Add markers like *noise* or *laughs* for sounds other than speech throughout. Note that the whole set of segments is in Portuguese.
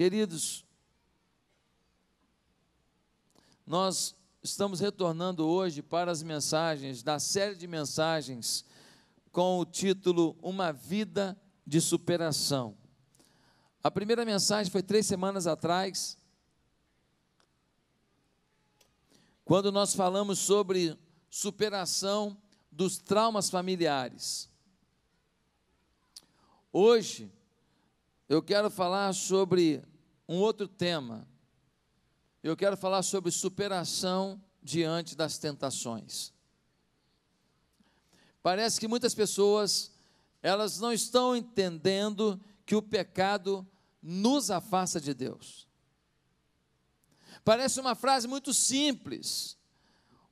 Queridos, nós estamos retornando hoje para as mensagens da série de mensagens com o título Uma Vida de Superação. A primeira mensagem foi três semanas atrás, quando nós falamos sobre superação dos traumas familiares. Hoje, eu quero falar sobre um outro tema. Eu quero falar sobre superação diante das tentações. Parece que muitas pessoas, elas não estão entendendo que o pecado nos afasta de Deus. Parece uma frase muito simples,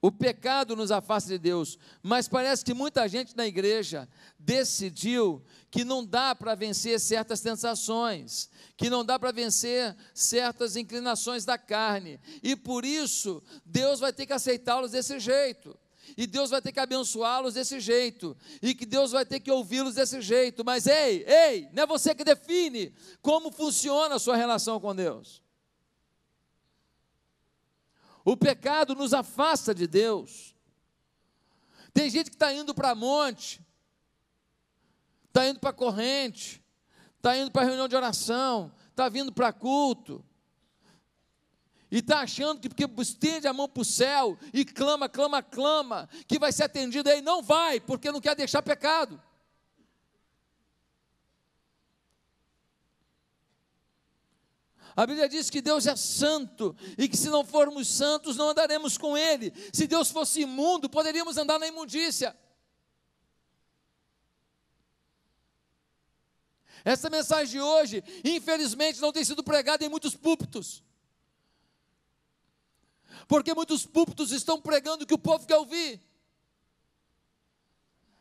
o pecado nos afasta de Deus, mas parece que muita gente na igreja decidiu que não dá para vencer certas tentações, que não dá para vencer certas inclinações da carne, e por isso Deus vai ter que aceitá-los desse jeito. E Deus vai ter que abençoá-los desse jeito, e que Deus vai ter que ouvi-los desse jeito. Mas ei, ei, não é você que define como funciona a sua relação com Deus. O pecado nos afasta de Deus. Tem gente que está indo para monte, está indo para corrente, está indo para reunião de oração, está vindo para culto, e está achando que porque estende a mão para o céu e clama, clama, clama, que vai ser atendido aí. Não vai, porque não quer deixar pecado. A Bíblia diz que Deus é santo e que se não formos santos não andaremos com Ele. Se Deus fosse imundo, poderíamos andar na imundícia. Essa mensagem de hoje, infelizmente, não tem sido pregada em muitos púlpitos. Porque muitos púlpitos estão pregando o que o povo quer ouvir.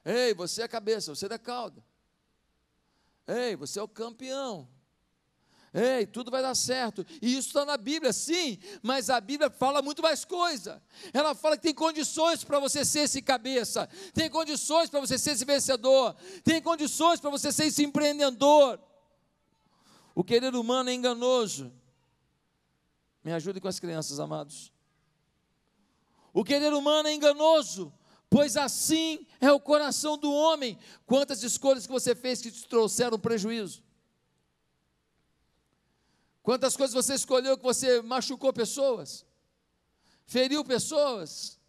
Ei, você é a cabeça, você é a cauda. Ei, você é o campeão. Ei, tudo vai dar certo. E isso está na Bíblia, sim, mas a Bíblia fala muito mais coisa. Ela fala que tem condições para você ser esse cabeça, tem condições para você ser esse vencedor, tem condições para você ser esse empreendedor. O querer humano é enganoso. Me ajude com as crianças, amados. O querer humano é enganoso, pois assim é o coração do homem. Quantas escolhas que você fez que te trouxeram prejuízo? Quantas coisas você escolheu que você machucou pessoas, feriu pessoas,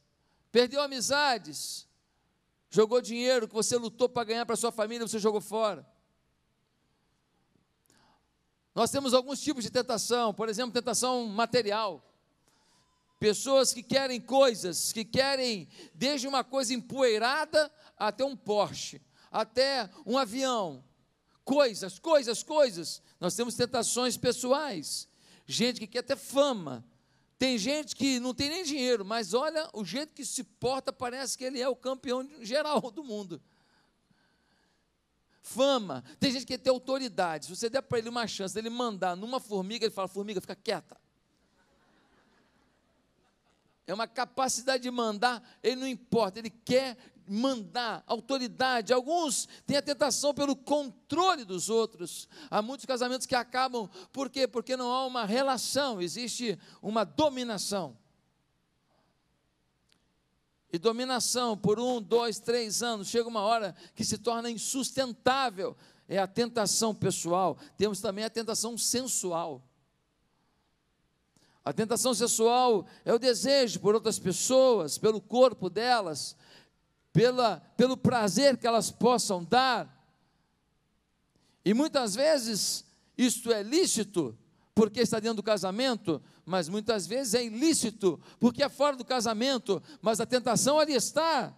perdeu amizades, jogou dinheiro que você lutou para ganhar para sua família, você jogou fora. Nós temos alguns tipos de tentação, por exemplo, tentação material. Pessoas que querem coisas, que querem desde uma coisa empoeirada até um Porsche, até um avião, coisas, coisas, coisas. Nós temos tentações pessoais. Gente que quer ter fama. Tem gente que não tem nem dinheiro, mas olha o jeito que se porta, parece que ele é o campeão geral do mundo. Fama. Tem gente que quer ter autoridade. Se você der para ele uma chance dele mandar numa formiga, ele fala: formiga, fica quieta. É uma capacidade de mandar, ele não importa, ele quer mandar, autoridade. Alguns têm a tentação pelo controle dos outros. Há muitos casamentos que acabam, por quê? Porque não há uma relação, existe uma dominação. E dominação por um, dois, três anos, chega uma hora que se torna insustentável. É a tentação pessoal. Temos também a tentação sensual. A tentação sexual é o desejo por outras pessoas, pelo corpo delas, pela, pelo prazer que elas possam dar. E muitas vezes isto é lícito, porque está dentro do casamento, mas muitas vezes é ilícito, porque é fora do casamento, mas a tentação ali está.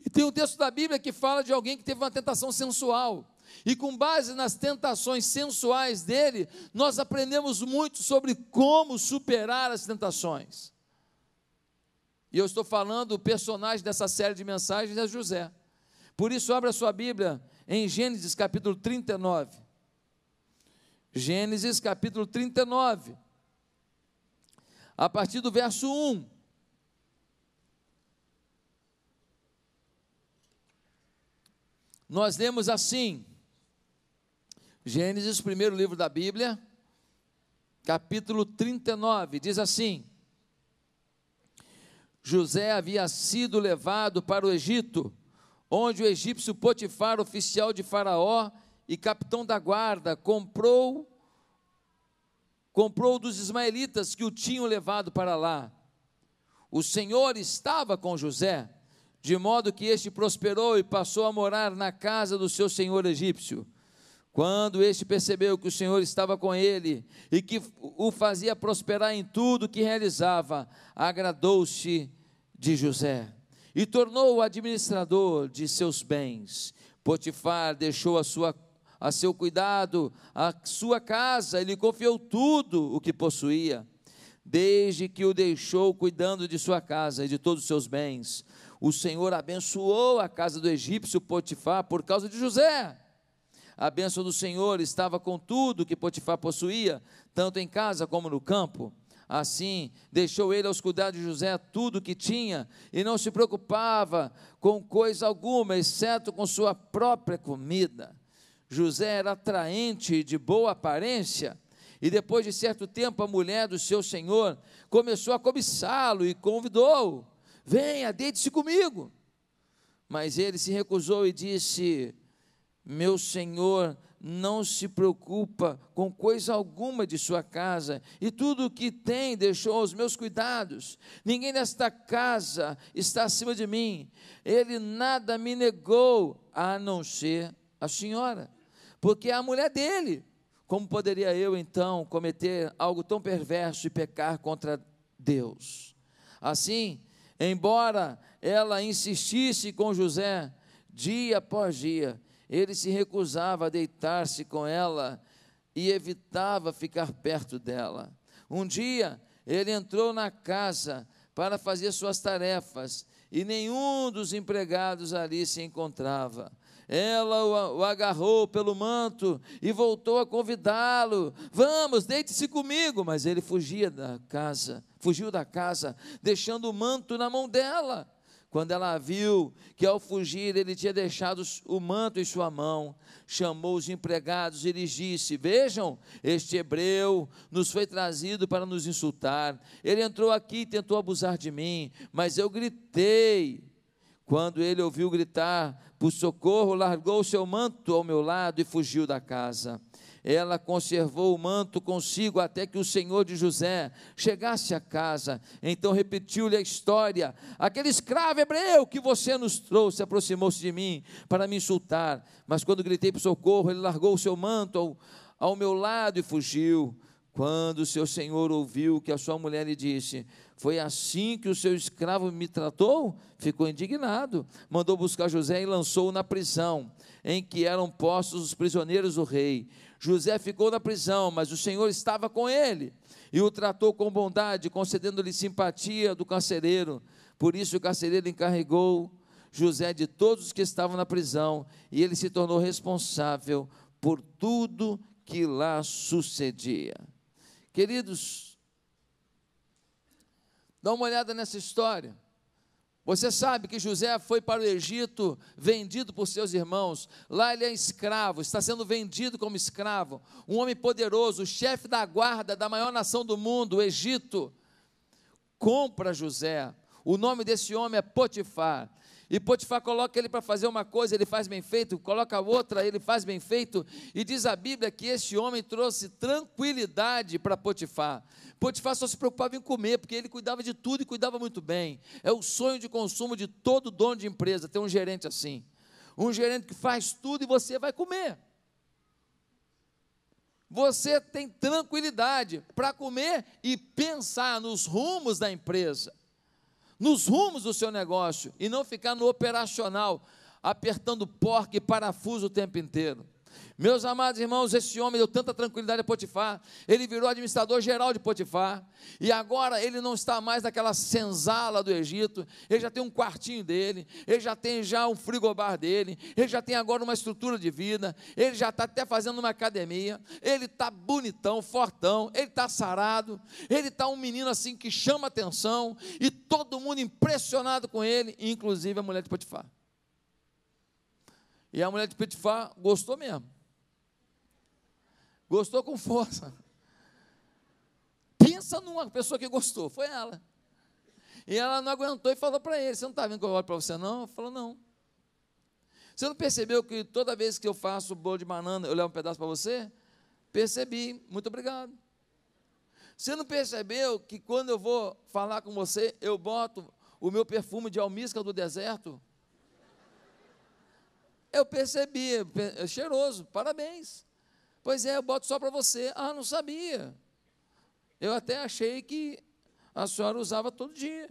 E tem um texto da Bíblia que fala de alguém que teve uma tentação sensual. E com base nas tentações sensuais dele, nós aprendemos muito sobre como superar as tentações. E eu estou falando, o personagem dessa série de mensagens é José. Por isso, abra sua Bíblia em Gênesis capítulo 39. Gênesis capítulo 39. A partir do verso 1. Nós lemos assim: Gênesis, primeiro livro da Bíblia, capítulo 39, diz assim: José havia sido levado para o Egito, onde o egípcio Potifar, oficial de Faraó e capitão da guarda, comprou comprou dos ismaelitas que o tinham levado para lá. O Senhor estava com José, de modo que este prosperou e passou a morar na casa do seu senhor egípcio. Quando este percebeu que o Senhor estava com ele e que o fazia prosperar em tudo que realizava, agradou-se de José e tornou-o administrador de seus bens. Potifar deixou a sua a seu cuidado a sua casa, ele confiou tudo o que possuía, desde que o deixou cuidando de sua casa e de todos os seus bens. O Senhor abençoou a casa do egípcio Potifar por causa de José a bênção do Senhor estava com tudo que Potifar possuía, tanto em casa como no campo. Assim, deixou ele aos cuidados de José tudo o que tinha e não se preocupava com coisa alguma, exceto com sua própria comida. José era atraente e de boa aparência, e depois de certo tempo a mulher do seu senhor começou a cobiçá-lo e convidou: Venha, deite-se comigo. Mas ele se recusou e disse: meu senhor não se preocupa com coisa alguma de sua casa, e tudo o que tem deixou aos meus cuidados. Ninguém nesta casa está acima de mim. Ele nada me negou, a não ser a senhora, porque é a mulher dele. Como poderia eu então cometer algo tão perverso e pecar contra Deus? Assim, embora ela insistisse com José, dia após dia, ele se recusava a deitar-se com ela e evitava ficar perto dela. Um dia, ele entrou na casa para fazer suas tarefas e nenhum dos empregados ali se encontrava. Ela o, agarrou pelo manto e voltou a convidá-lo: Vamos, deite-se comigo. Mas ele fugia da casa, fugiu da casa, deixando o manto na mão dela. Quando ela viu que ao fugir ele tinha deixado o manto em sua mão, chamou os empregados e lhes disse: Vejam, este hebreu nos foi trazido para nos insultar. Ele entrou aqui e tentou abusar de mim, mas eu gritei. Quando ele ouviu gritar por socorro, largou seu manto ao meu lado e fugiu da casa ela conservou o manto consigo até que o senhor de José chegasse a casa. Então repetiu-lhe a história: aquele escravo hebreu que você nos trouxe aproximou-se de mim para me insultar, mas quando gritei por socorro, ele largou o seu manto ao, ao meu lado e fugiu. Quando o seu senhor ouviu que a sua mulher lhe disse: Foi assim que o seu escravo me tratou? Ficou indignado. Mandou buscar José e lançou-o na prisão, em que eram postos os prisioneiros do rei. José ficou na prisão, mas o Senhor estava com ele e o tratou com bondade, concedendo-lhe simpatia do carcereiro. Por isso o carcereiro encarregou José de todos os que estavam na prisão e ele se tornou responsável por tudo que lá sucedia. Queridos, dá uma olhada nessa história. Você sabe que José foi para o Egito vendido por seus irmãos. Lá ele é escravo, está sendo vendido como escravo. Um homem poderoso, chefe da guarda da maior nação do mundo, o Egito, compra José. O nome desse homem é Potifar. E Potifar coloca ele para fazer uma coisa, ele faz bem feito, coloca outra, ele faz bem feito. E diz a Bíblia que esse homem trouxe tranquilidade para Potifar. Potifar só se preocupava em comer, porque ele cuidava de tudo e cuidava muito bem. É o sonho de consumo de todo dono de empresa, ter um gerente assim. Um gerente que faz tudo e você vai comer. Você tem tranquilidade para comer e pensar nos rumos da empresa nos rumos do seu negócio e não ficar no operacional, apertando porca e parafuso o tempo inteiro. Meus amados irmãos, esse homem deu tanta tranquilidade a Potifar, ele virou administrador geral de Potifar, e agora ele não está mais naquela senzala do Egito, ele já tem um quartinho dele, ele já tem já um frigobar dele, ele já tem agora uma estrutura de vida, ele já está até fazendo uma academia, ele está bonitão, fortão, ele está sarado, ele está um menino assim que chama atenção, e todo mundo impressionado com ele, inclusive a mulher de Potifar. E a mulher de Potifar gostou mesmo. Gostou com força. Pensa numa pessoa que gostou, foi ela. E ela não aguentou e falou para ele: Você não está vendo que eu olho para você, não? Ele falou: Não. Você não percebeu que toda vez que eu faço bolo de banana, eu levo um pedaço para você? Percebi, muito obrigado. Você não percebeu que quando eu vou falar com você, eu boto o meu perfume de almíscar do deserto? Eu percebi, é cheiroso, parabéns. Pois é, eu boto só para você. Ah, não sabia. Eu até achei que a senhora usava todo dia.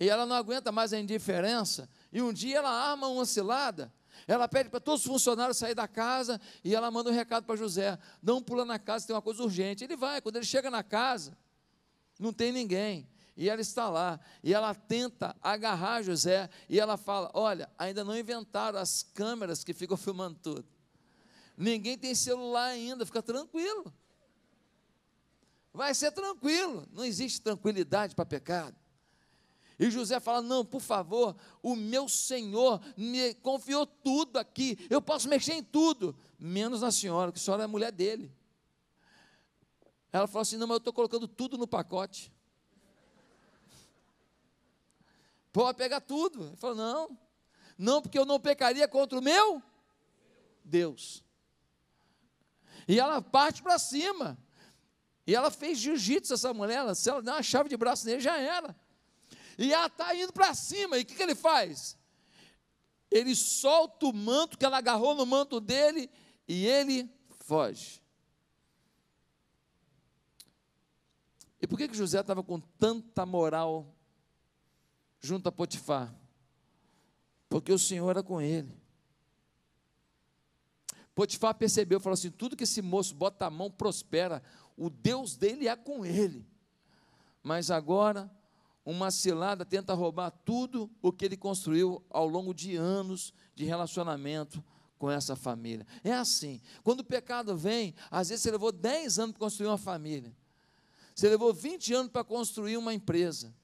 E ela não aguenta mais a indiferença. E um dia ela arma uma cilada. Ela pede para todos os funcionários sair da casa e ela manda um recado para José: não pula na casa, tem uma coisa urgente. Ele vai, quando ele chega na casa, não tem ninguém. E ela está lá, e ela tenta agarrar José, e ela fala: Olha, ainda não inventaram as câmeras que ficam *laughs* filmando tudo. Ninguém tem celular ainda, fica tranquilo. Vai ser tranquilo, não existe tranquilidade para pecado. E José fala: Não, por favor, o meu Senhor me confiou tudo aqui, eu posso mexer em tudo, menos na senhora, que a senhora é mulher dele. Ela falou assim: Não, mas eu estou colocando tudo no pacote. Pode pegar tudo. Ele falou: Não, não, porque eu não pecaria contra o meu Deus. E ela parte para cima. E ela fez jiu-jitsu, essa mulher. Se ela der uma chave de braço nele, já era. E ela está indo para cima. E o que, que ele faz? Ele solta o manto que ela agarrou no manto dele e ele foge. E por que, que José estava com tanta moral junto a Potifar? Porque o Senhor era com ele. Potifar percebeu, falou assim: tudo que esse moço bota a mão prospera, o Deus dele é com ele. Mas agora uma cilada tenta roubar tudo o que ele construiu ao longo de anos de relacionamento com essa família. É assim, quando o pecado vem, às vezes você levou 10 anos para construir uma família, você levou 20 anos para construir uma empresa,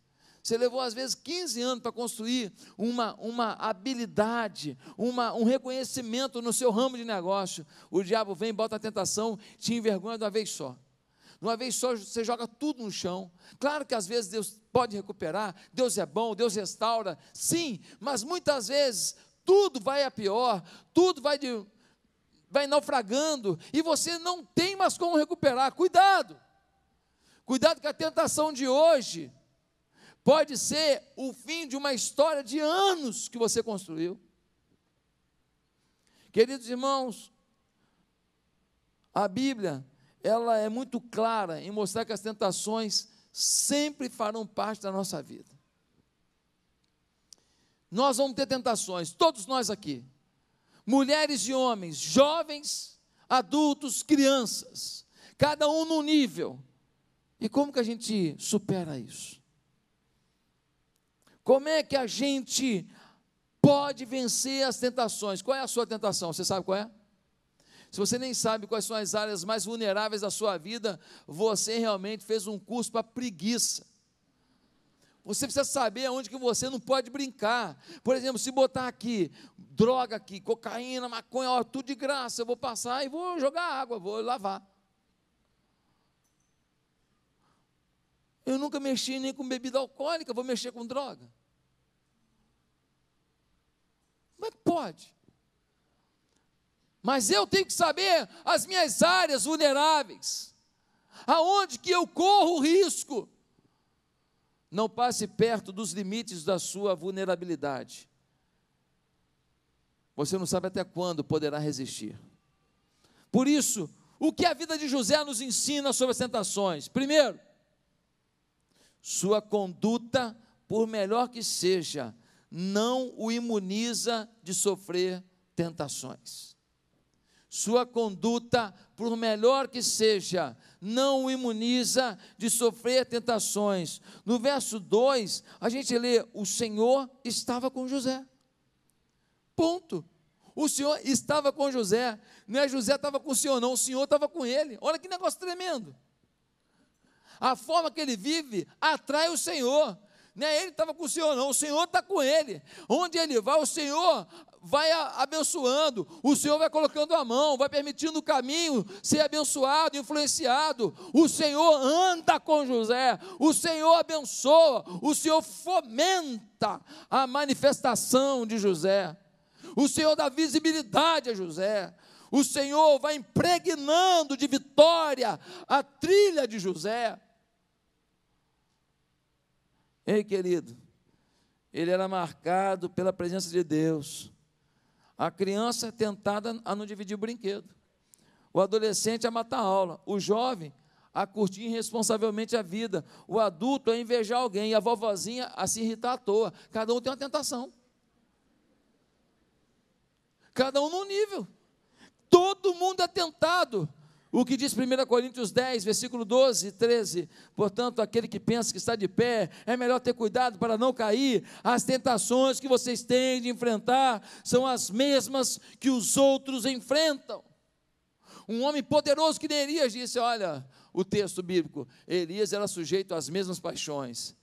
você levou às vezes 15 anos para construir uma, uma habilidade, uma, um reconhecimento no seu ramo de negócio. O diabo vem, bota a tentação, te envergonha de uma vez só. De uma vez só você joga tudo no chão. Claro que às vezes Deus pode recuperar, Deus é bom, Deus restaura, sim, mas muitas vezes tudo vai a pior, tudo vai de, vai naufragando e você não tem mais como recuperar. Cuidado! Cuidado que a tentação de hoje pode ser o fim de uma história de anos que você construiu. Queridos irmãos, a Bíblia ela é muito clara em mostrar que as tentações sempre farão parte da nossa vida. Nós vamos ter tentações, todos nós aqui, mulheres e homens, jovens, adultos, crianças, cada um no nível. E como que a gente supera isso? Como é que a gente pode vencer as tentações? Qual é a sua tentação? Você sabe qual é? Se você nem sabe quais são as áreas mais vulneráveis da sua vida, você realmente fez um curso para preguiça. Você precisa saber aonde que você não pode brincar. Por exemplo, se botar aqui droga aqui, cocaína, maconha, ó, tudo de graça, eu vou passar e vou jogar água, vou lavar. Eu nunca mexi nem com bebida alcoólica, vou mexer com droga. Como é que pode? Mas eu tenho que saber as minhas áreas vulneráveis. Aonde que eu corro risco? Não passe perto dos limites da sua vulnerabilidade. Você não sabe até quando poderá resistir. Por isso, o que a vida de José nos ensina sobre as tentações? Primeiro, sua conduta, por melhor que seja, não o imuniza de sofrer tentações. Sua conduta, por melhor que seja, não o imuniza de sofrer tentações. No verso 2, a gente lê: O Senhor estava com José. Ponto. O Senhor estava com José. Não é José estava com o Senhor, não. O Senhor estava com ele. Olha que negócio tremendo. A forma que ele vive atrai o Senhor. Não é ele que estava com o Senhor, não. O Senhor está com ele. Onde ele vai, o Senhor vai abençoando, o Senhor vai colocando a mão, vai permitindo o caminho ser abençoado, influenciado. O Senhor anda com José, o Senhor abençoa, o Senhor fomenta a manifestação de José. O Senhor dá visibilidade a José. O Senhor vai impregnando de vitória a trilha de José. Ei, querido, ele era marcado pela presença de Deus. A criança é tentada a não dividir o brinquedo. O adolescente a matar a aula. O jovem a curtir irresponsavelmente a vida. O adulto a invejar alguém. E a vovozinha a se irritar à toa. Cada um tem uma tentação. Cada um num nível. Todo mundo é tentado. O que diz 1 Coríntios 10, versículo 12 e 13: Portanto, aquele que pensa que está de pé, é melhor ter cuidado para não cair. As tentações que vocês têm de enfrentar são as mesmas que os outros enfrentam. Um homem poderoso que nem Elias disse: Olha, o texto bíblico, Elias era sujeito às mesmas paixões.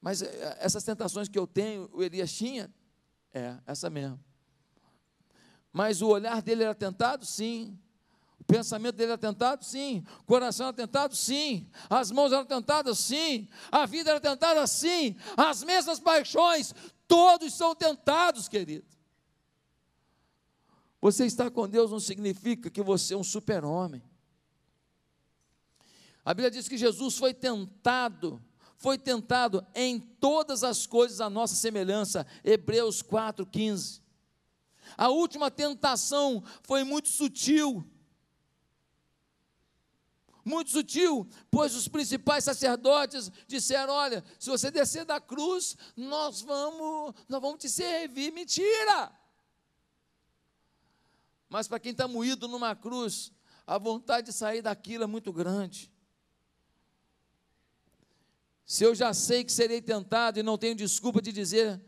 Mas eh, essas tentações que eu tenho, o Elias tinha? É, essa mesmo. Mas o olhar dele era tentado? Sim. Pensamento dele era tentado? Sim. O coração era tentado? Sim. As mãos eram tentadas? Sim. A vida era tentada? Sim. As mesmas paixões, todos são tentados, querido. Você estar com Deus não significa que você é um super-homem. A Bíblia diz que Jesus foi tentado, foi tentado em todas as coisas a nossa semelhança. Hebreus 4,15. A última tentação foi muito sutil muito sutil, pois os principais sacerdotes disseram: Olha, se você descer da cruz, nós vamos, nós vamos te servir. Mentira! Mas para quem está moído numa cruz, a vontade de sair daquilo é muito grande. Se eu já sei que serei tentado e não tenho desculpa de dizer,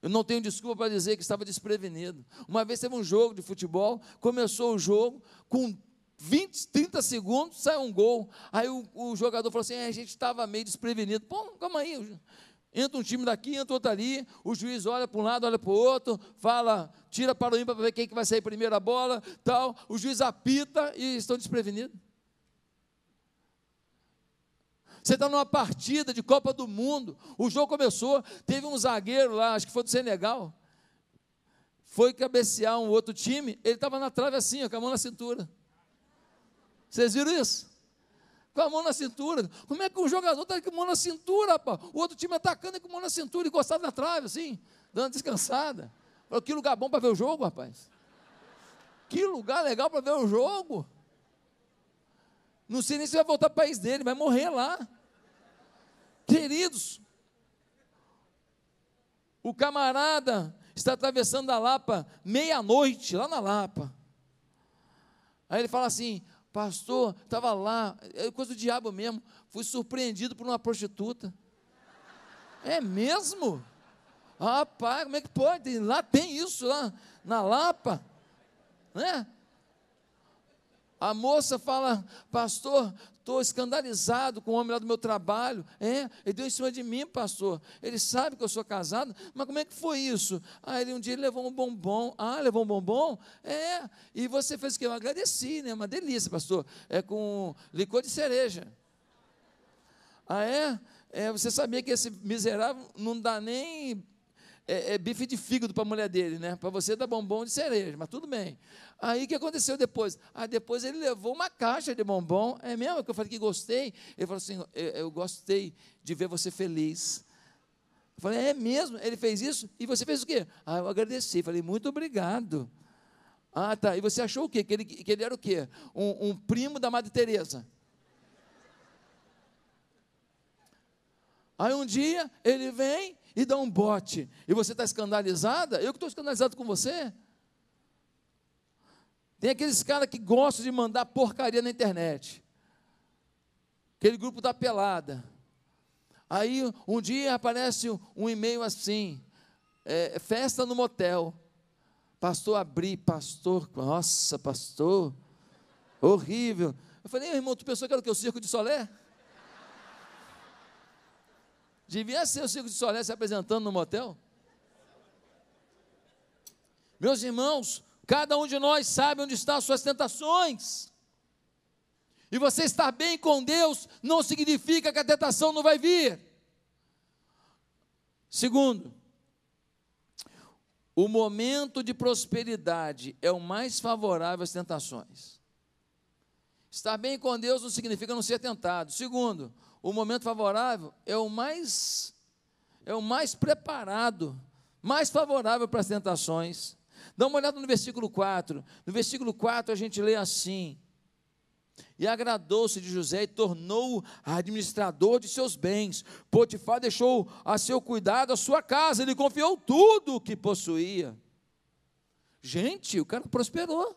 eu não tenho desculpa para dizer que estava desprevenido. Uma vez teve um jogo de futebol, começou o jogo com 20, 30 segundos, sai um gol. Aí o, o jogador falou assim: é, a gente estava meio desprevenido. Pô, calma aí. Entra um time daqui, entra outro ali. O juiz olha para um lado, olha para o outro, fala, tira para o ímpar para ver quem que vai sair primeiro a bola, tal. O juiz apita e estão desprevenidos. Você está numa partida de Copa do Mundo. O jogo começou, teve um zagueiro lá, acho que foi do Senegal. Foi cabecear um outro time, ele estava na trave assim, com a mão na cintura. Vocês viram isso? Com a mão na cintura. Como é que um jogador está com a mão na cintura, rapaz? O outro time atacando com a mão na cintura, encostado na trave, assim, dando descansada. Que lugar bom para ver o jogo, rapaz. Que lugar legal para ver o jogo. Não sei nem se vai voltar para o país dele, vai morrer lá. Queridos, o camarada está atravessando a Lapa meia-noite, lá na Lapa. Aí ele fala assim: Pastor, estava lá, é coisa do diabo mesmo. Fui surpreendido por uma prostituta. É mesmo? Rapaz, como é que pode? Lá tem isso, lá na Lapa. Né? A moça fala, pastor, estou escandalizado com o homem lá do meu trabalho. É, ele deu em cima de mim, pastor. Ele sabe que eu sou casado, mas como é que foi isso? Ah, ele um dia levou um bombom. Ah, levou um bombom? É. E você fez o que? Eu agradeci, né? Uma delícia, pastor. É com licor de cereja. Ah, é? é você sabia que esse miserável não dá nem é, é bife de fígado para a mulher dele, né? Para você dá bombom de cereja, mas tudo bem. Aí o que aconteceu depois? Ah, depois ele levou uma caixa de bombom. É mesmo que eu falei que gostei. Ele falou assim: eu, eu gostei de ver você feliz. Eu falei, é mesmo? Ele fez isso? E você fez o quê? Ah, eu agradeci. Falei, muito obrigado. Ah, tá. E você achou o quê? Que ele, que ele era o quê? Um, um primo da Madre Teresa. Aí um dia ele vem e dá um bote, e você está escandalizada, eu que estou escandalizado com você. Tem aqueles caras que gostam de mandar porcaria na internet. Aquele grupo da pelada. Aí um dia aparece um e-mail assim: é, festa no motel. Pastor abri, pastor, nossa, pastor, horrível. Eu falei, irmão, tu pensou que era o que? O circo de Solé? Devia ser o Circo de Solé se apresentando no motel. Meus irmãos, cada um de nós sabe onde estão as suas tentações. E você estar bem com Deus não significa que a tentação não vai vir. Segundo, o momento de prosperidade é o mais favorável às tentações. Estar bem com Deus não significa não ser tentado. Segundo, o momento favorável é o mais é o mais preparado, mais favorável para as tentações. Dá uma olhada no versículo 4. No versículo 4 a gente lê assim: e agradou-se de José e tornou-o administrador de seus bens. Potifar deixou a seu cuidado a sua casa, ele confiou tudo o que possuía. Gente, o cara prosperou.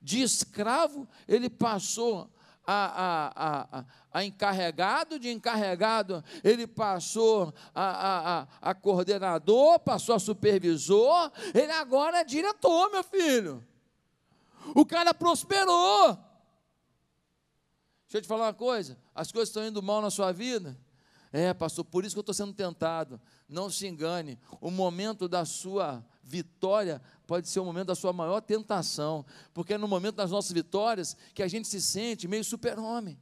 De escravo, ele passou a, a, a, a, encarregado, de encarregado, ele passou a, a, a, coordenador, passou a supervisor, ele agora é diretor, meu filho. O cara prosperou. Deixa eu te falar uma coisa: as coisas estão indo mal na sua vida. É, pastor, por isso que eu estou sendo tentado. Não se engane, o momento da sua vitória pode ser o momento da sua maior tentação, porque é no momento das nossas vitórias que a gente se sente meio super-homem.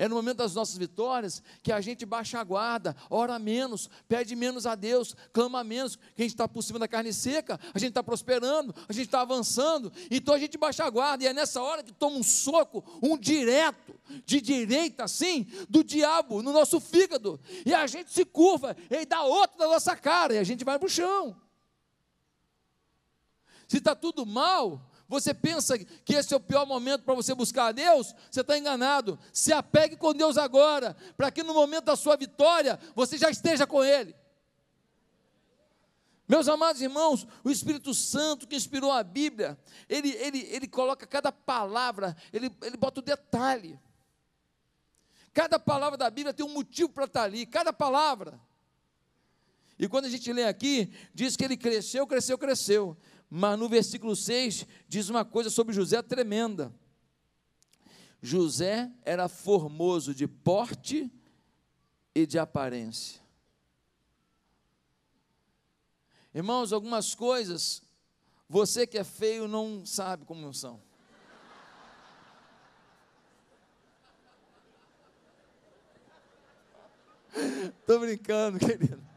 É no momento das nossas vitórias que a gente baixa a guarda, ora menos, pede menos a Deus, clama menos, que a gente está por cima da carne seca, a gente está prosperando, a gente está avançando, então a gente baixa a guarda, e é nessa hora que toma um soco, um direto, de direita assim, do diabo no nosso fígado, e a gente se curva, e dá outro na nossa cara, e a gente vai para o chão. Se está tudo mal, você pensa que esse é o pior momento para você buscar a Deus? Você está enganado. Se apegue com Deus agora, para que no momento da sua vitória você já esteja com Ele. Meus amados irmãos, o Espírito Santo que inspirou a Bíblia, ele, ele, ele coloca cada palavra, ele, ele bota o detalhe. Cada palavra da Bíblia tem um motivo para estar ali, cada palavra. E quando a gente lê aqui, diz que ele cresceu, cresceu, cresceu. Mas no versículo 6 diz uma coisa sobre José tremenda. José era formoso de porte e de aparência. Irmãos, algumas coisas você que é feio não sabe como são. *laughs* Estou brincando, querido.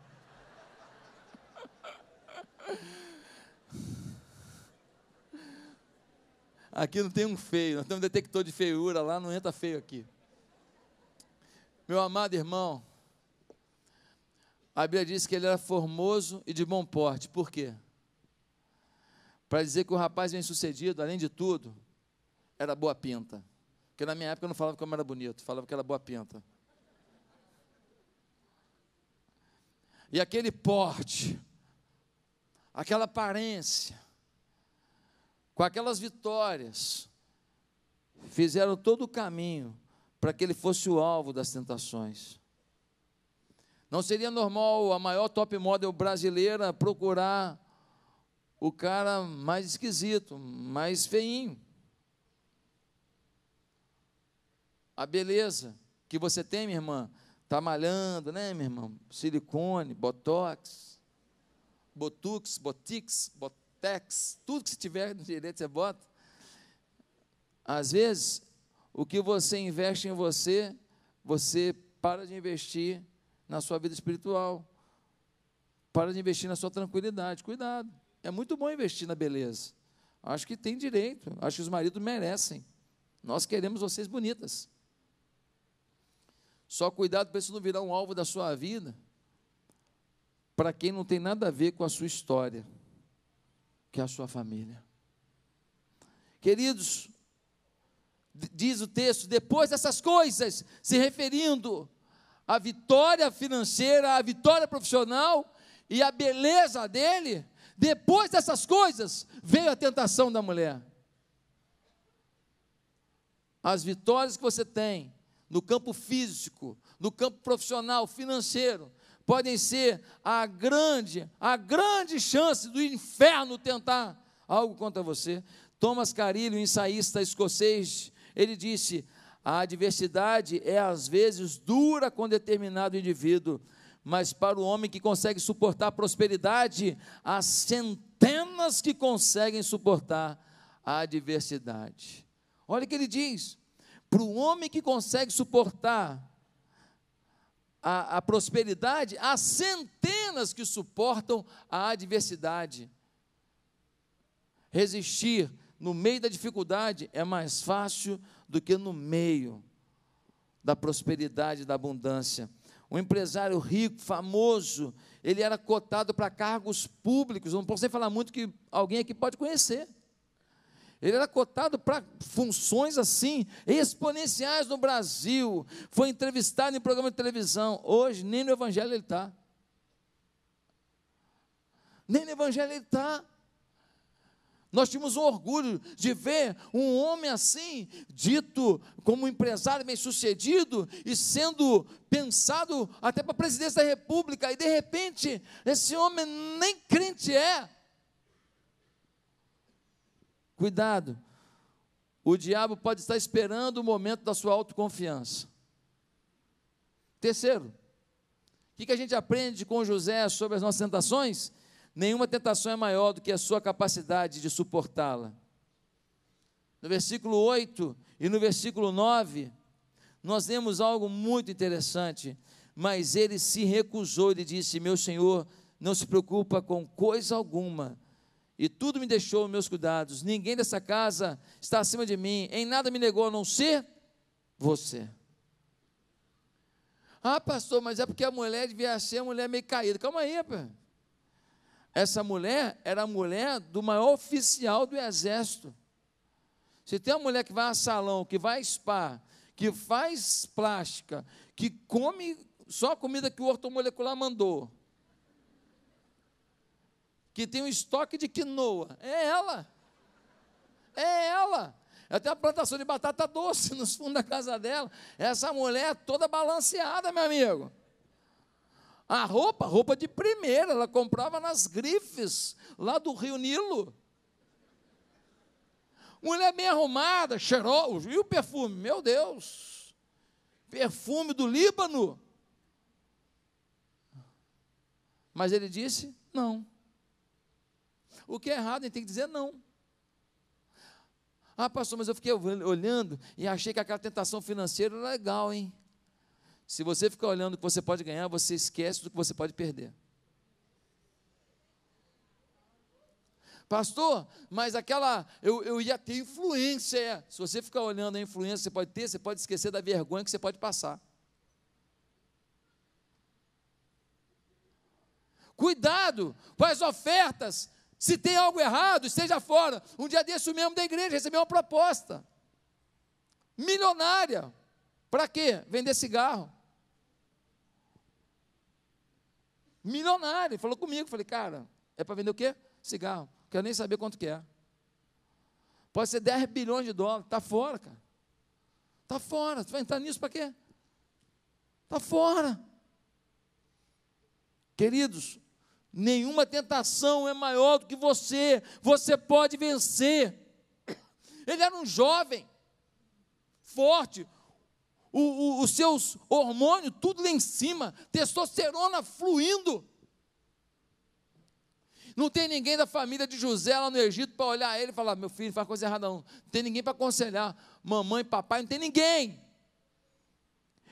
Aqui não tem um feio, nós temos um detector de feiura lá, não entra feio aqui. Meu amado irmão, a Bíblia diz que ele era formoso e de bom porte. Por quê? Para dizer que o rapaz bem sucedido, além de tudo, era boa pinta. Porque na minha época eu não falava que eu era bonito, falava que era boa pinta. E aquele porte, aquela aparência, com aquelas vitórias, fizeram todo o caminho para que ele fosse o alvo das tentações. Não seria normal a maior top model brasileira procurar o cara mais esquisito, mais feinho. A beleza que você tem, minha irmã, está malhando, né, minha irmã? Silicone, botox, botux, botix, bot Tudo que se tiver no direito você bota. Às vezes, o que você investe em você, você para de investir na sua vida espiritual. Para de investir na sua tranquilidade. Cuidado. É muito bom investir na beleza. Acho que tem direito. Acho que os maridos merecem. Nós queremos vocês bonitas. Só cuidado para isso não virar um alvo da sua vida para quem não tem nada a ver com a sua história que é a sua família. Queridos, diz o texto, depois dessas coisas, se referindo à vitória financeira, à vitória profissional e à beleza dele, depois dessas coisas, veio a tentação da mulher. As vitórias que você tem no campo físico, no campo profissional, financeiro, podem ser a grande, a grande chance do inferno tentar algo contra você. Thomas Carilho, ensaísta escocês, ele disse: a adversidade é às vezes dura com determinado indivíduo, mas para o homem que consegue suportar a prosperidade, há centenas que conseguem suportar a adversidade. Olha o que ele diz: para o homem que consegue suportar a, a, prosperidade, há centenas que suportam a adversidade. Resistir no meio da dificuldade é mais fácil do que no meio da prosperidade, da abundância. Um empresário rico, famoso, ele era cotado para cargos públicos. Não posso nem falar muito que alguém aqui pode conhecer. Ele era cotado para funções assim, exponenciais no Brasil. Foi entrevistado em programa de televisão. Hoje, nem no Evangelho ele está. Nem no Evangelho ele está. Nós tínhamos um orgulho de ver um homem assim, dito como um empresário bem-sucedido e sendo pensado até para a presidência da República, e de repente, esse homem nem crente é. Cuidado, o diabo pode estar esperando o momento da sua autoconfiança. Terceiro, o que a gente aprende com José sobre as nossas tentações? Nenhuma tentação é maior do que a sua capacidade de suportá-la. No versículo 8 e no versículo 9, nós vemos algo muito interessante. Mas ele se recusou, ele disse: Meu senhor, não se preocupa com coisa alguma, e tudo me deixou meus cuidados. Ninguém dessa casa está acima de mim, em nada me negou a não ser você. Ah, pastor, mas é porque a mulher devia ser uma mulher meio caída. Calma aí, rapaz. Essa mulher era a mulher do maior oficial do exército. Se tem uma mulher que vai a salão, que vai a spa, que faz plástica, que come só a comida que o ortomolecular mandou, que tem um estoque de quinoa, é ela. É ela. Tem uma plantação de batata doce *laughs* nos fundos da casa dela. Essa mulher é toda balanceada, meu amigo. A roupa, roupa de primeira, ela comprava nas grifes, lá do Rio Nilo. Mulher bem arrumada, cheirosa, e o perfume? Meu Deus! Perfume do Líbano. Mas ele disse: não. O que é errado, ele tem que dizer não. Ah, pastor, mas eu fiquei olhando e achei que aquela tentação financeira era legal, hein? Se você ficar olhando o que você pode ganhar, você esquece do que você pode perder. Pastor, mas aquela, eu, eu ia ter influência. Se você ficar olhando a influência que você pode ter, você pode esquecer da vergonha que você pode passar. Cuidado com as ofertas. Se tem algo errado, esteja fora. Um dia desse, o membro da igreja recebeu uma proposta milionária para quê? Vender cigarro. Milionário. Falou comigo. Falei, cara, é para vender o quê? Cigarro. Quero nem saber quanto que é. Pode ser 10 bilhões de dólares. Está fora, cara. Está fora. Você vai entrar nisso para quê? Está fora. Queridos, nenhuma tentação é maior do que você. Você pode vencer. Ele era um jovem, forte, o, o, os seus hormônios, tudo lá em cima, testosterona fluindo. Não tem ninguém da família de José lá no Egito para olhar ele e falar: meu filho, faz coisa errada, não. Não tem ninguém para aconselhar. Mamãe, papai, não tem ninguém.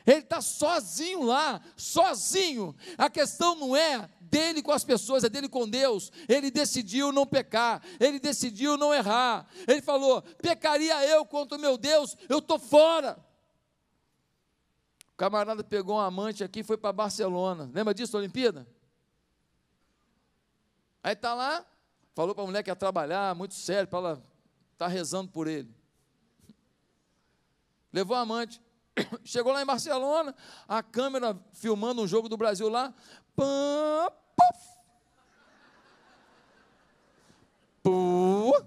Ele está sozinho lá, sozinho. A questão não é dele com as pessoas, é dele com Deus. Ele decidiu não pecar, ele decidiu não errar. Ele falou: pecaria eu contra o meu Deus, eu estou fora camarada pegou um amante aqui e foi para Barcelona. Lembra disso, Olimpíada? Aí está lá, falou para a mulher que ia trabalhar, muito sério, para ela estar tá rezando por ele. Levou a amante. *coughs* Chegou lá em Barcelona, a câmera filmando um jogo do Brasil lá. Pã, Pô.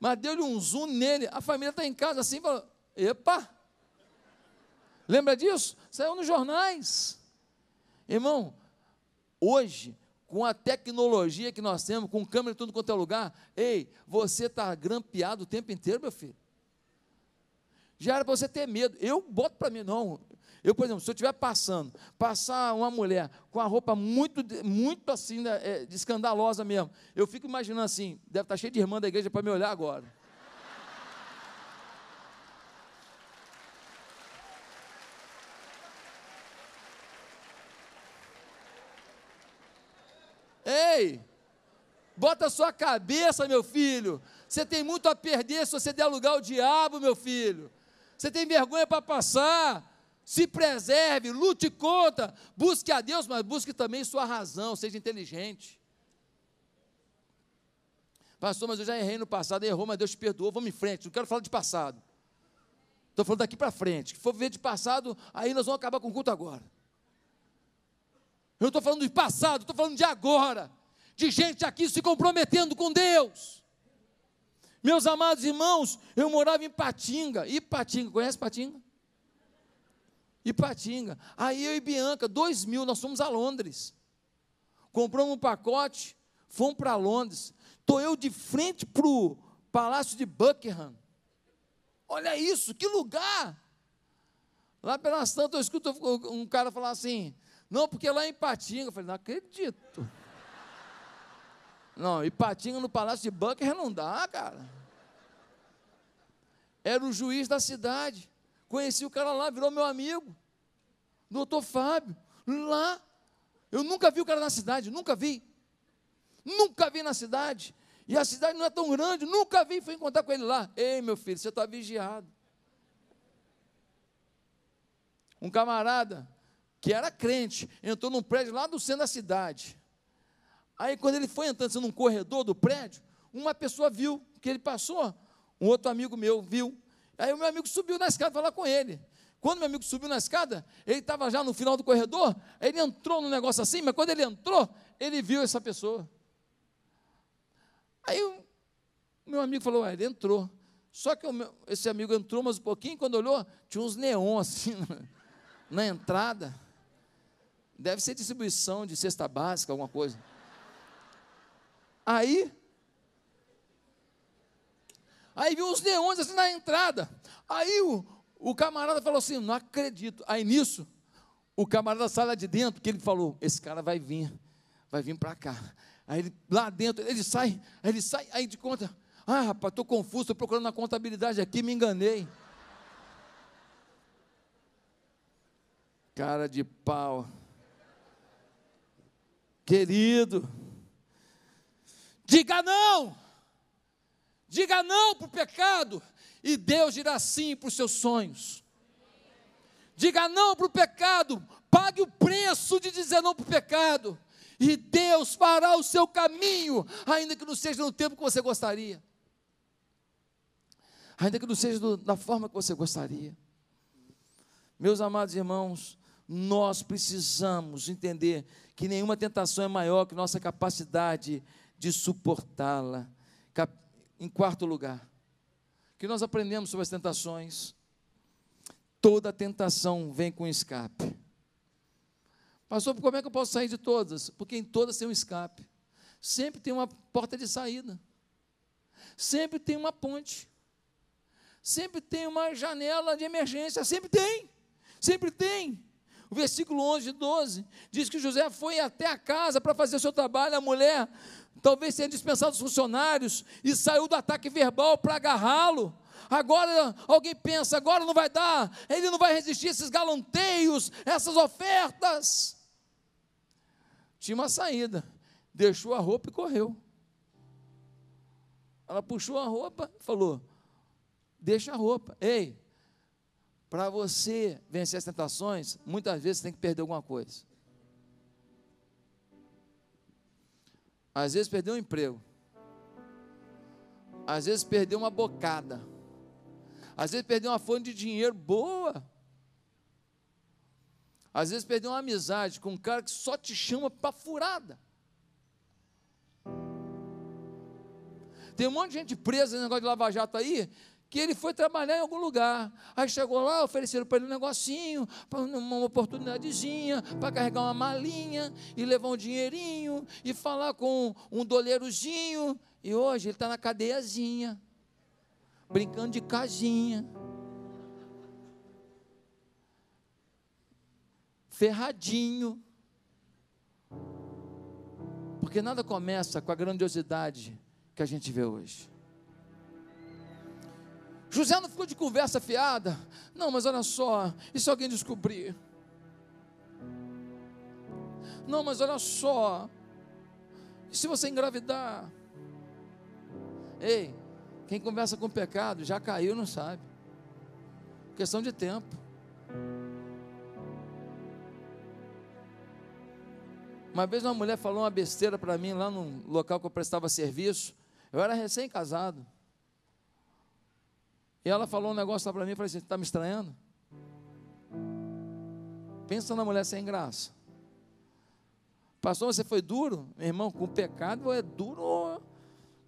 Mas deu-lhe um zoom nele. A família está em casa assim, falou: Epa! Lembra disso? Saiu nos jornais. Irmão, hoje, com a tecnologia que nós temos, com câmera em tudo quanto é lugar, ei, você está grampeado o tempo inteiro, meu filho. Já era para você ter medo. Eu boto para mim, não. Eu, por exemplo, se eu estiver passando, passar uma mulher com a roupa muito, muito assim, né, é, escandalosa mesmo, eu fico imaginando assim, deve estar tá cheio de irmã da igreja para me olhar agora. Ei, bota a sua cabeça, meu filho. Você tem muito a perder se você der lugar ao diabo, meu filho. Você tem vergonha para passar. Se preserve, lute contra, busque a Deus, mas busque também sua razão, seja inteligente. Pastor, mas eu já errei no passado, errou, mas Deus te perdoou, vamos em frente, não quero falar de passado. Estou falando daqui para frente. Se for viver de passado, aí nós vamos acabar com o culto agora. Eu não estou falando de passado, estou falando de agora. De gente aqui se comprometendo com Deus. Meus amados irmãos, eu morava em Patinga. E Patinga, conhece Patinga? Ipatinga. Aí eu e Bianca, dois mil, nós fomos a Londres. Compramos um pacote, fomos para Londres. Estou eu de frente para o Palácio de Buckingham. Olha isso, que lugar! Lá pelas tantas eu escuto um cara falar assim, não, porque lá em Ipatinga, eu falei, não acredito. Não, Ipatinga no Palácio de Buckingham não dá, cara. Era o juiz da cidade. Conheci o cara lá, virou meu amigo. Doutor Fábio, lá. Eu nunca vi o cara na cidade, nunca vi. Nunca vi na cidade. E a cidade não é tão grande, nunca vi, fui encontrar com ele lá. Ei, meu filho, você está vigiado. Um camarada que era crente, entrou num prédio lá do centro da cidade. Aí, quando ele foi entrando num corredor do prédio, uma pessoa viu que ele passou, um outro amigo meu viu, Aí o meu amigo subiu na escada falar com ele. Quando meu amigo subiu na escada, ele estava já no final do corredor, ele entrou no negócio assim, mas quando ele entrou, ele viu essa pessoa. Aí o meu amigo falou, ele entrou. Só que meu, esse amigo entrou mais um pouquinho, quando olhou, tinha uns neons assim *laughs* na, na entrada. Deve ser distribuição de cesta básica, alguma coisa. Aí Aí viu uns neons assim na entrada. Aí o, o camarada falou assim: não acredito. Aí nisso, o camarada sai lá de dentro, que ele falou: esse cara vai vir, vai vir para cá. Aí ele, lá dentro, ele sai, ele sai, aí de conta, ah, rapaz, estou confuso, estou procurando na contabilidade aqui, me enganei. Cara de pau. Querido, diga não. Diga não para o pecado e Deus dirá sim para os seus sonhos. Diga não para o pecado, pague o preço de dizer não para o pecado, e Deus fará o seu caminho, ainda que não seja no tempo que você gostaria, ainda que não seja do, da forma que você gostaria. Meus amados irmãos, nós precisamos entender que nenhuma tentação é maior que nossa capacidade de suportá-la. Em quarto lugar, que nós aprendemos sobre as tentações. Toda tentação vem com escape. Pastor, como é que eu posso sair de todas? Porque em todas tem um escape. Sempre tem uma porta de saída. Sempre tem uma ponte. Sempre tem uma janela de emergência. Sempre tem. Sempre tem. O versículo 11 e 12 diz que José foi até a casa para fazer o seu trabalho. A mulher talvez tenha dispensado os funcionários e saiu do ataque verbal para agarrá-lo. Agora alguém pensa, agora não vai dar, ele não vai resistir a esses galanteios, essas ofertas. Tinha uma saída, deixou a roupa e correu. Ela puxou a roupa e falou: Deixa a roupa. Ei, para você vencer as tentações, muitas vezes você tem que perder alguma coisa. Às vezes perdeu um emprego. Às vezes perdeu uma bocada. Às vezes perdeu uma fonte de dinheiro boa. Às vezes perdeu uma amizade com um cara que só te chama para furada. Tem um monte de gente presa nesse negócio de lava-jato aí, que ele foi trabalhar em algum lugar. Aí chegou lá, ofereceram para ele um negocinho, uma oportunidadezinha, para carregar uma malinha e levar um dinheirinho e falar com um doleirozinho. E hoje ele está na cadeiazinha, brincando de casinha. Ferradinho. Porque nada começa com a grandiosidade que a gente vê hoje. José não ficou de conversa fiada. Não, mas olha só, e se alguém descobrir? Não, mas olha só, e se você engravidar? Ei, quem conversa com pecado já caiu, não sabe. Questão de tempo. Uma vez uma mulher falou uma besteira para mim lá no local que eu prestava serviço. Eu era recém-casado. E ela falou um negócio para mim, eu falei assim, está me estranhando? Pensa na mulher sem graça. Pastor, você foi duro? Meu irmão, com o pecado é duro.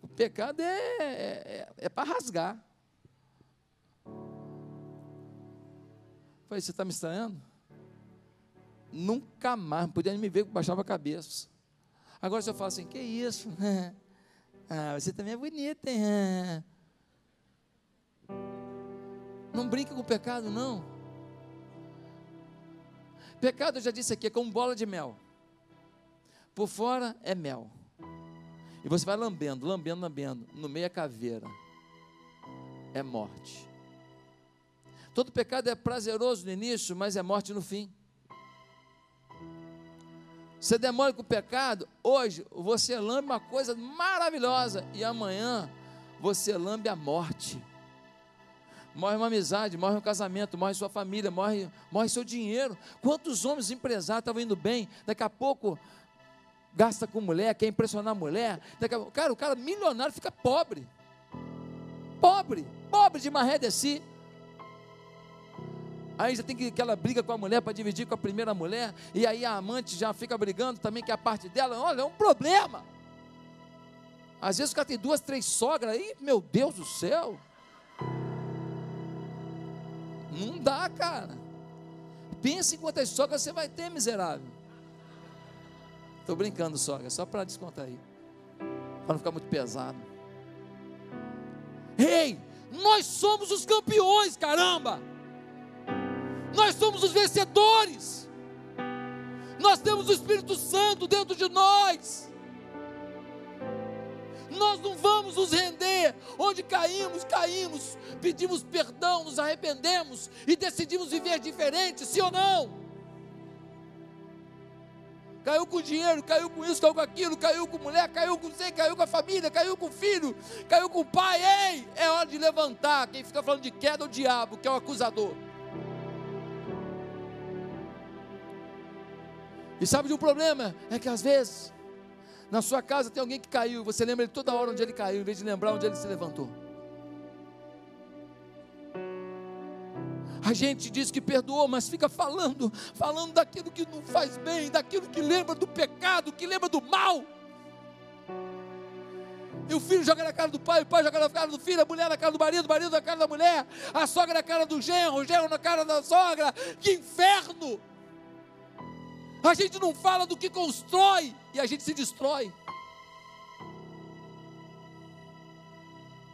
O pecado é, é, é para rasgar. Falei, você está me estranhando? Nunca mais, não podia me ver baixava a cabeça. Agora se eu falo assim, que isso? *laughs* ah, você também é bonita, hein? Não brinque com o pecado, não. Pecado, eu já disse aqui, é como bola de mel. Por fora é mel. E você vai lambendo, lambendo, lambendo. No meio é caveira. É morte. Todo pecado é prazeroso no início, mas é morte no fim. Você demora com o pecado, hoje você lambe uma coisa maravilhosa e amanhã você lambe a morte. Morre uma amizade, morre um casamento, morre sua família, morre, morre seu dinheiro. Quantos homens empresários estavam indo bem, daqui a pouco gasta com mulher, quer impressionar a mulher. Daqui a, cara, o cara milionário fica pobre. Pobre, pobre de maré de si. Aí já tem que, aquela briga com a mulher para dividir com a primeira mulher, e aí a amante já fica brigando também, que é a parte dela. Olha, é um problema. Às vezes o cara tem duas, três sogras aí, meu Deus do céu. Não dá, cara. Pensa em quantas sogras você vai ter, miserável. Estou brincando, sogra, só para descontar aí. Para não ficar muito pesado. Ei, nós somos os campeões, caramba! Nós somos os vencedores. Nós temos o Espírito Santo dentro de nós. Nós não vamos nos render. Onde caímos, caímos. Pedimos perdão, nos arrependemos e decidimos viver diferente, sim ou não? caiu com dinheiro, caiu com isso, caiu com aquilo, caiu com mulher, caiu com você, caiu com a família, caiu com o filho, caiu com o pai. Ei, é hora de levantar. Quem fica falando de queda é o diabo, que é o acusador. E sabe de um problema? É que às vezes, na sua casa tem alguém que caiu, você lembra ele toda hora onde ele caiu, em vez de lembrar onde ele se levantou. A gente diz que perdoou, mas fica falando, falando daquilo que não faz bem, daquilo que lembra do pecado, que lembra do mal. E o filho joga na cara do pai, o pai joga na cara do filho, a mulher na cara do marido, o marido na cara da mulher, a sogra na cara do genro, o genro na cara da sogra. Que inferno! A gente não fala do que constrói e a gente se destrói.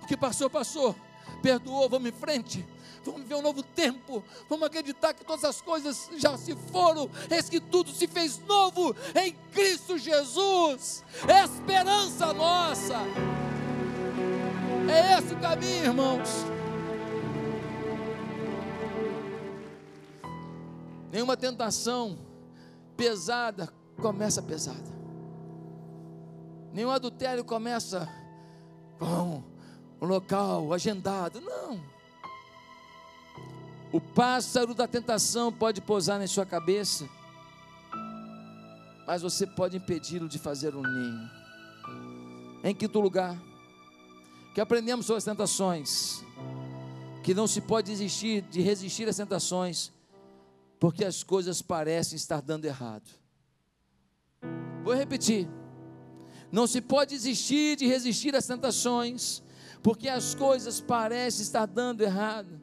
O que passou, passou. Perdoou, vamos em frente vamos viver um novo tempo, vamos acreditar que todas as coisas já se foram, eis que tudo se fez novo em Cristo Jesus, é esperança nossa, é esse o caminho, irmãos. Nenhuma tentação pesada começa pesada, nenhum adultério começa com um local agendado, não o pássaro da tentação pode pousar na sua cabeça, mas você pode impedi-lo de fazer um ninho. Em quinto lugar, que aprendemos sobre as tentações, que não se pode desistir de resistir às tentações, porque as coisas parecem estar dando errado. Vou repetir. Não se pode desistir de resistir às tentações, porque as coisas parecem estar dando errado.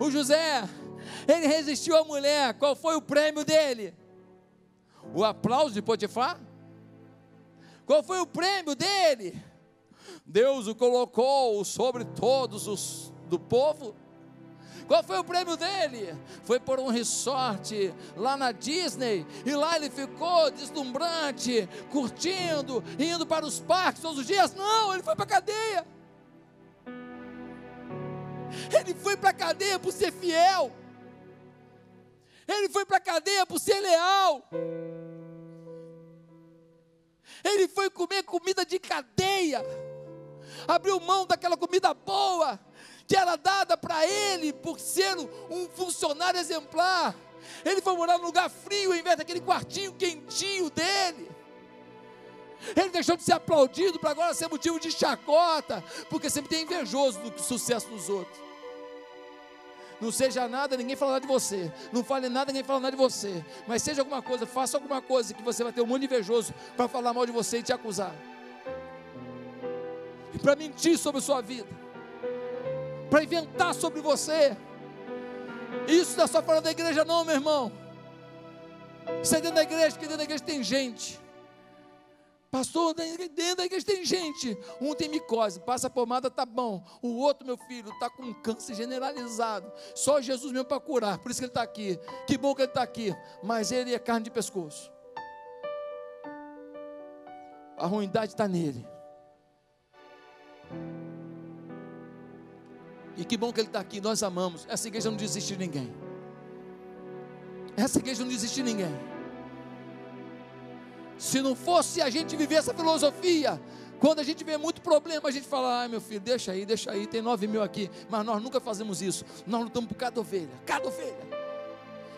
O José, ele resistiu à mulher. Qual foi o prêmio dele? O aplauso de Potifar? Qual foi o prêmio dele? Deus o colocou sobre todos os do povo. Qual foi o prêmio dele? Foi por um resort lá na Disney. E lá ele ficou deslumbrante, curtindo, indo para os parques todos os dias. Não, ele foi para a cadeia. Ele foi para a cadeia por ser fiel. Ele foi para a cadeia por ser leal. Ele foi comer comida de cadeia. Abriu mão daquela comida boa que era dada para ele por ser um funcionário exemplar. Ele foi morar num lugar frio em vez daquele quartinho quentinho dele. Ele deixou de ser aplaudido para agora ser motivo de chacota, porque sempre tem invejoso do sucesso dos outros. Não seja nada, ninguém falará de você. Não fale nada, ninguém falará de você. Mas seja alguma coisa, faça alguma coisa que você vai ter um mundo invejoso para falar mal de você e te acusar. E para mentir sobre sua vida. Para inventar sobre você. Isso não é só fora da igreja, não, meu irmão. Isso é dentro da igreja, porque dentro da igreja tem gente Pastor, dentro da igreja tem gente. Um tem micose, passa pomada, tá bom. O outro, meu filho, está com câncer generalizado. Só Jesus mesmo para curar. Por isso que ele está aqui. Que bom que ele está aqui. Mas ele é carne de pescoço. A ruindade está nele. E que bom que ele está aqui. Nós amamos. Essa igreja não desiste de ninguém. Essa igreja não desiste de ninguém. Se não fosse a gente viver essa filosofia, quando a gente vê muito problema, a gente fala, ai meu filho, deixa aí, deixa aí, tem nove mil aqui. Mas nós nunca fazemos isso. Nós lutamos por cada ovelha, cada ovelha.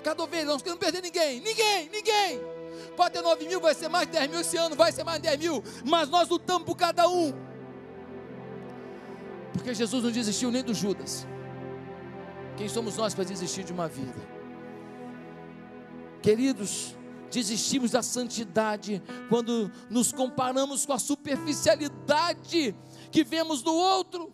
Cada ovelha, nós não queremos perder ninguém, ninguém, ninguém. Pode ter nove mil, vai ser mais dez mil esse ano, vai ser mais dez mil. Mas nós lutamos por cada um. Porque Jesus não desistiu nem do Judas. Quem somos nós para desistir de uma vida? Queridos, desistimos da santidade quando nos comparamos com a superficialidade que vemos do outro.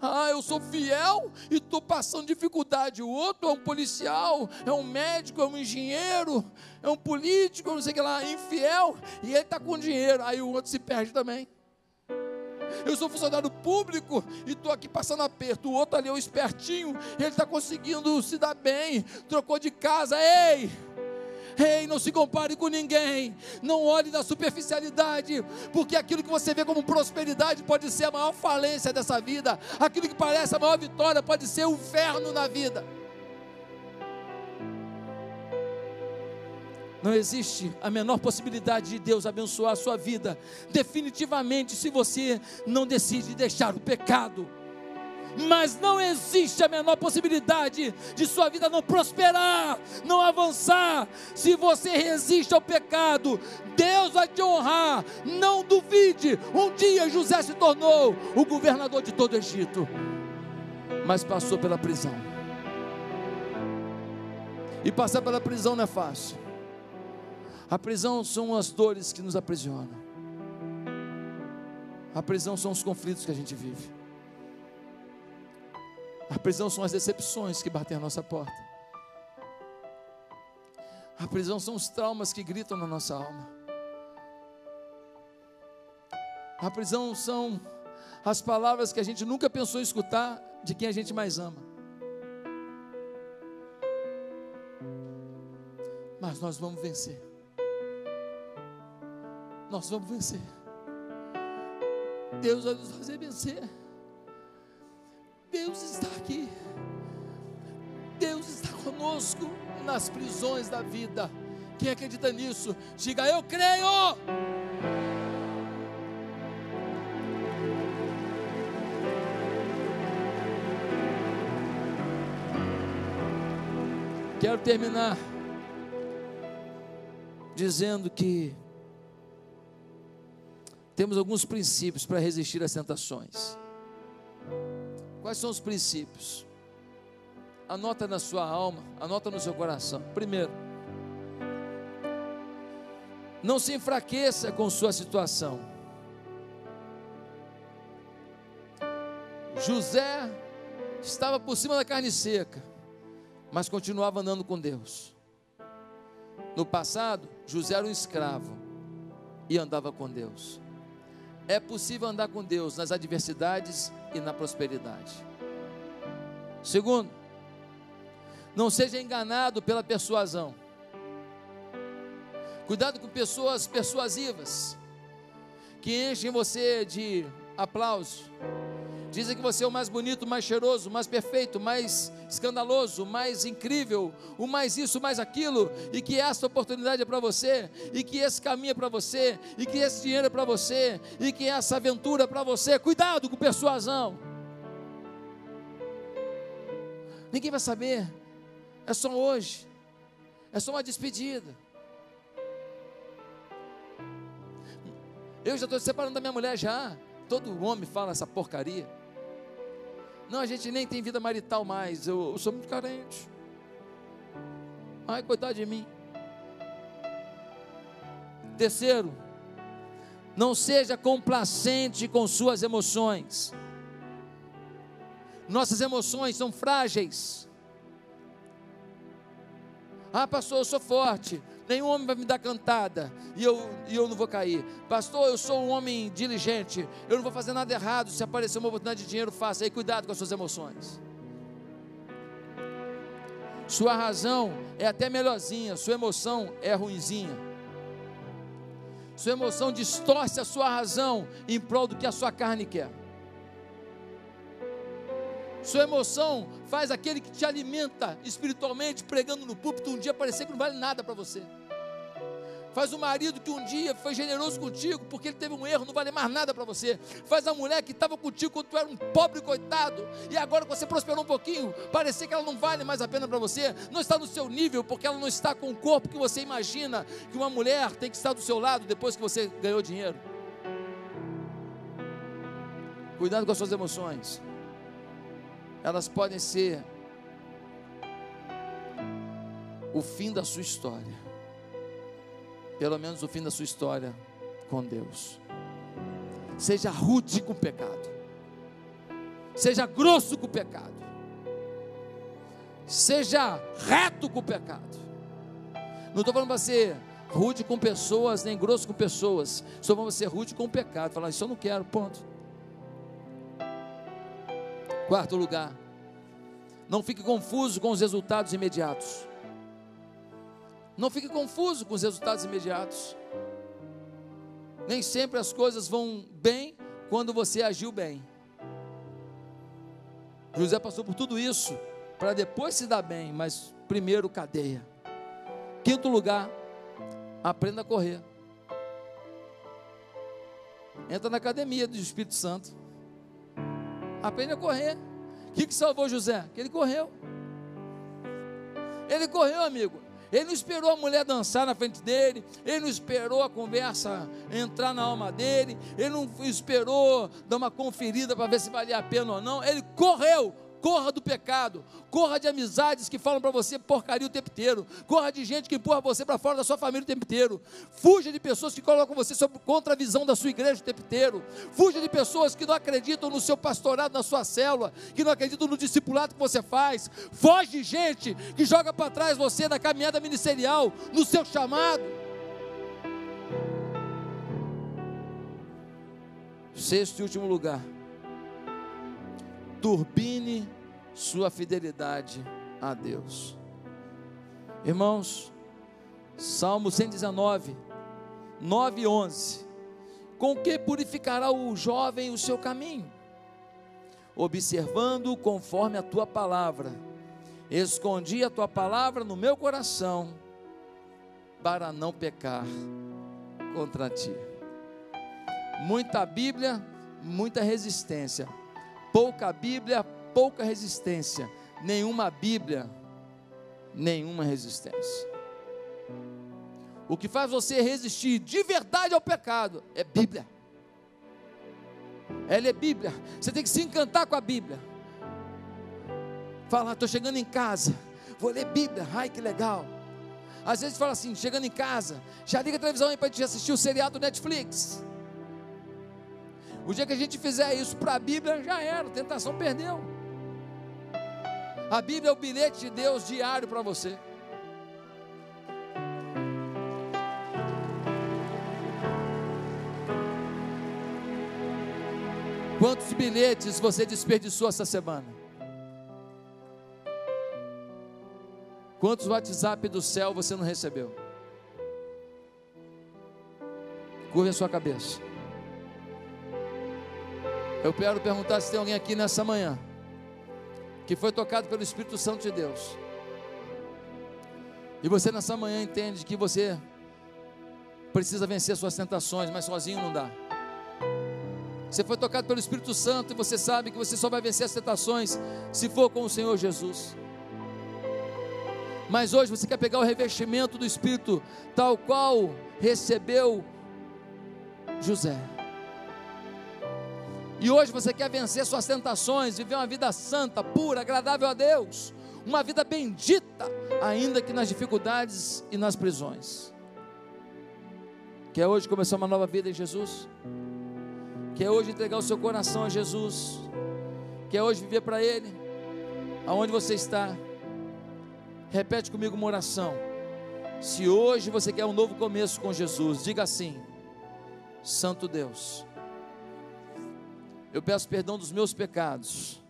Ah, eu sou fiel e estou passando dificuldade. O outro é um policial, é um médico, é um engenheiro, é um político, não sei o que lá, infiel, e ele está com dinheiro. Aí o outro se perde também. Eu sou funcionário público e estou aqui passando aperto. O outro ali é o espertinho, ele está conseguindo se dar bem, trocou de casa. Ei! Ei, não se compare com ninguém. Não olhe na superficialidade, porque aquilo que você vê como prosperidade pode ser a maior falência dessa vida. Aquilo que parece a maior vitória pode ser o inferno na vida. Não existe a menor possibilidade de Deus abençoar a sua vida, definitivamente, se você não decide deixar o pecado mas não existe a menor possibilidade de sua vida não prosperar, não avançar, se você resiste ao pecado. Deus vai te honrar, não duvide. Um dia José se tornou o governador de todo o Egito, mas passou pela prisão. E passar pela prisão não é fácil. A prisão são as dores que nos aprisionam. A prisão são os conflitos que a gente vive. A prisão são as decepções que batem a nossa porta. A prisão são os traumas que gritam na nossa alma. A prisão são as palavras que a gente nunca pensou escutar de quem a gente mais ama. Mas nós vamos vencer. Nós vamos vencer. Deus vai nos fazer vencer. Deus está aqui. Deus está conosco nas prisões da vida. Quem acredita nisso, diga: Eu creio. Quero terminar dizendo que temos alguns princípios para resistir às tentações. Quais são os princípios? Anota na sua alma, anota no seu coração. Primeiro, não se enfraqueça com sua situação. José estava por cima da carne seca, mas continuava andando com Deus. No passado, José era um escravo e andava com Deus. É possível andar com Deus nas adversidades e na prosperidade. Segundo, não seja enganado pela persuasão. Cuidado com pessoas persuasivas que enchem você de aplauso. Dizem que você é o mais bonito, o mais cheiroso, o mais perfeito, o mais escandaloso, o mais incrível, o mais isso, o mais aquilo, e que essa oportunidade é para você, e que esse caminho é para você, e que esse dinheiro é para você, e que essa aventura é para você. Cuidado com persuasão. Ninguém vai saber. É só hoje. É só uma despedida. Eu já estou separando da minha mulher já. Todo homem fala essa porcaria. Não, a gente nem tem vida marital mais. Eu, eu sou muito carente. Ai, coitado de mim. Terceiro, não seja complacente com suas emoções. Nossas emoções são frágeis. Ah, pastor, eu sou forte. Nenhum homem vai me dar cantada e eu, e eu não vou cair. Pastor, eu sou um homem diligente. Eu não vou fazer nada errado. Se aparecer uma oportunidade de dinheiro, faça. Aí cuidado com as suas emoções. Sua razão é até melhorzinha, sua emoção é ruinzinha. Sua emoção distorce a sua razão em prol do que a sua carne quer. Sua emoção faz aquele que te alimenta espiritualmente, pregando no púlpito, um dia parecer que não vale nada para você. Faz o marido que um dia foi generoso contigo, porque ele teve um erro, não vale mais nada para você. Faz a mulher que estava contigo quando tu era um pobre coitado, e agora que você prosperou um pouquinho, parecer que ela não vale mais a pena para você, não está no seu nível, porque ela não está com o corpo que você imagina que uma mulher tem que estar do seu lado depois que você ganhou dinheiro. Cuidado com as suas emoções elas podem ser o fim da sua história. Pelo menos o fim da sua história com Deus. Seja rude com o pecado. Seja grosso com o pecado. Seja reto com o pecado. Não estou falando para ser rude com pessoas, nem grosso com pessoas. Só vamos ser rude com o pecado. Falar, isso eu não quero, ponto. Quarto lugar, não fique confuso com os resultados imediatos. Não fique confuso com os resultados imediatos. Nem sempre as coisas vão bem quando você agiu bem. José passou por tudo isso para depois se dar bem, mas primeiro cadeia. Quinto lugar, aprenda a correr. Entra na academia do Espírito Santo. Aprende a correr. O que, que salvou José? Que ele correu. Ele correu, amigo. Ele não esperou a mulher dançar na frente dele, ele não esperou a conversa entrar na alma dele, ele não esperou dar uma conferida para ver se valia a pena ou não. Ele correu, Corra do pecado, corra de amizades que falam para você porcaria o tempo inteiro, corra de gente que empurra você para fora da sua família o tempo inteiro, fuja de pessoas que colocam você sob contra a visão da sua igreja o tempo inteiro, fuja de pessoas que não acreditam no seu pastorado, na sua célula, que não acreditam no discipulado que você faz, foge de gente que joga para trás você na caminhada ministerial, no seu chamado. Sexto e último lugar turbine sua fidelidade a Deus. Irmãos, Salmo 119, 9 e 11. Com que purificará o jovem o seu caminho? Observando conforme a tua palavra. Escondi a tua palavra no meu coração, para não pecar contra ti. Muita Bíblia, muita resistência pouca Bíblia, pouca resistência. Nenhuma Bíblia, nenhuma resistência. O que faz você resistir de verdade ao pecado é Bíblia. Ela é Bíblia. Você tem que se encantar com a Bíblia. Fala, estou chegando em casa, vou ler Bíblia. Ai, que legal. Às vezes fala assim, chegando em casa, já liga a televisão aí para assistir o seriado Netflix. O dia que a gente fizer isso para a Bíblia, já era, tentação perdeu. A Bíblia é o bilhete de Deus diário para você. Quantos bilhetes você desperdiçou essa semana? Quantos WhatsApp do céu você não recebeu? Curve a sua cabeça. Eu quero perguntar se tem alguém aqui nessa manhã que foi tocado pelo Espírito Santo de Deus. E você nessa manhã entende que você precisa vencer suas tentações, mas sozinho não dá. Você foi tocado pelo Espírito Santo e você sabe que você só vai vencer as tentações se for com o Senhor Jesus. Mas hoje você quer pegar o revestimento do Espírito, tal qual recebeu José. E hoje você quer vencer suas tentações, viver uma vida santa, pura, agradável a Deus, uma vida bendita, ainda que nas dificuldades e nas prisões. Quer hoje começar uma nova vida em Jesus? Quer hoje entregar o seu coração a Jesus? Quer hoje viver para Ele? Aonde você está? Repete comigo uma oração. Se hoje você quer um novo começo com Jesus, diga assim: Santo Deus, eu peço perdão dos meus pecados,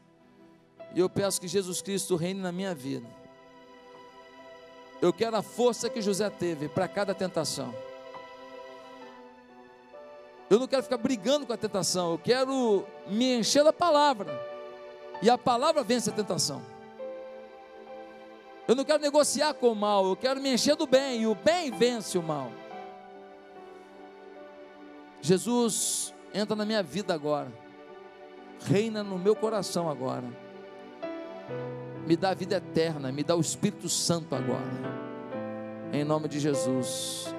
e eu peço que Jesus Cristo reine na minha vida. Eu quero a força que José teve para cada tentação. Eu não quero ficar brigando com a tentação, eu quero me encher da palavra, e a palavra vence a tentação. Eu não quero negociar com o mal, eu quero me encher do bem, e o bem vence o mal. Jesus entra na minha vida agora, reina no meu coração agora, me dá a vida eterna, me dá o Espírito Santo agora, em nome de Jesus.